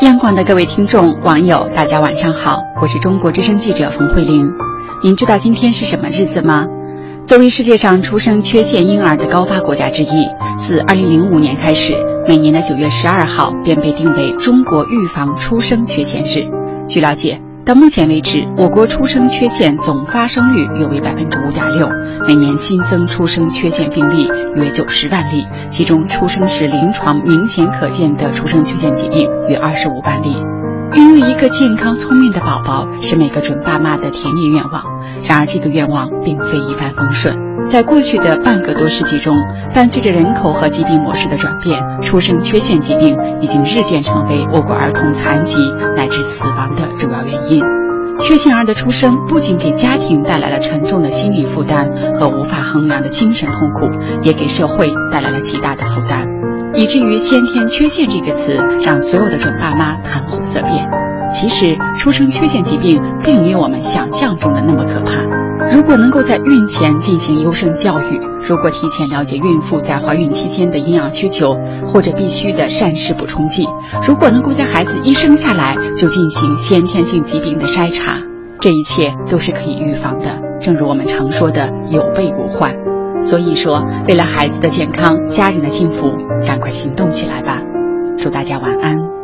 央广的各位听众、网友，大家晚上好，我是中国之声记者冯慧玲。您知道今天是什么日子吗？作为世界上出生缺陷婴儿的高发国家之一，自2005年开始，每年的9月12号便被定为中国预防出生缺陷日。据了解。到目前为止，我国出生缺陷总发生率约为百分之五点六，每年新增出生缺陷病例约九十万例，其中出生时临床明显可见的出生缺陷疾病约二十五万例。一个健康聪明的宝宝是每个准爸妈的甜蜜愿望，然而这个愿望并非一帆风顺。在过去的半个多世纪中，伴随着人口和疾病模式的转变，出生缺陷疾病已经日渐成为我国儿童残疾乃至死亡的主要原因。缺陷儿的出生不仅给家庭带来了沉重的心理负担和无法衡量的精神痛苦，也给社会带来了极大的负担，以至于“先天缺陷”这个词让所有的准爸妈谈红色变。其实，出生缺陷疾病并没有我们想象中的那么可怕。如果能够在孕前进行优生教育，如果提前了解孕妇在怀孕期间的营养需求或者必须的膳食补充剂，如果能够在孩子一生下来就进行先天性疾病的筛查，这一切都是可以预防的。正如我们常说的“有备无患”。所以说，为了孩子的健康、家人的幸福，赶快行动起来吧！祝大家晚安。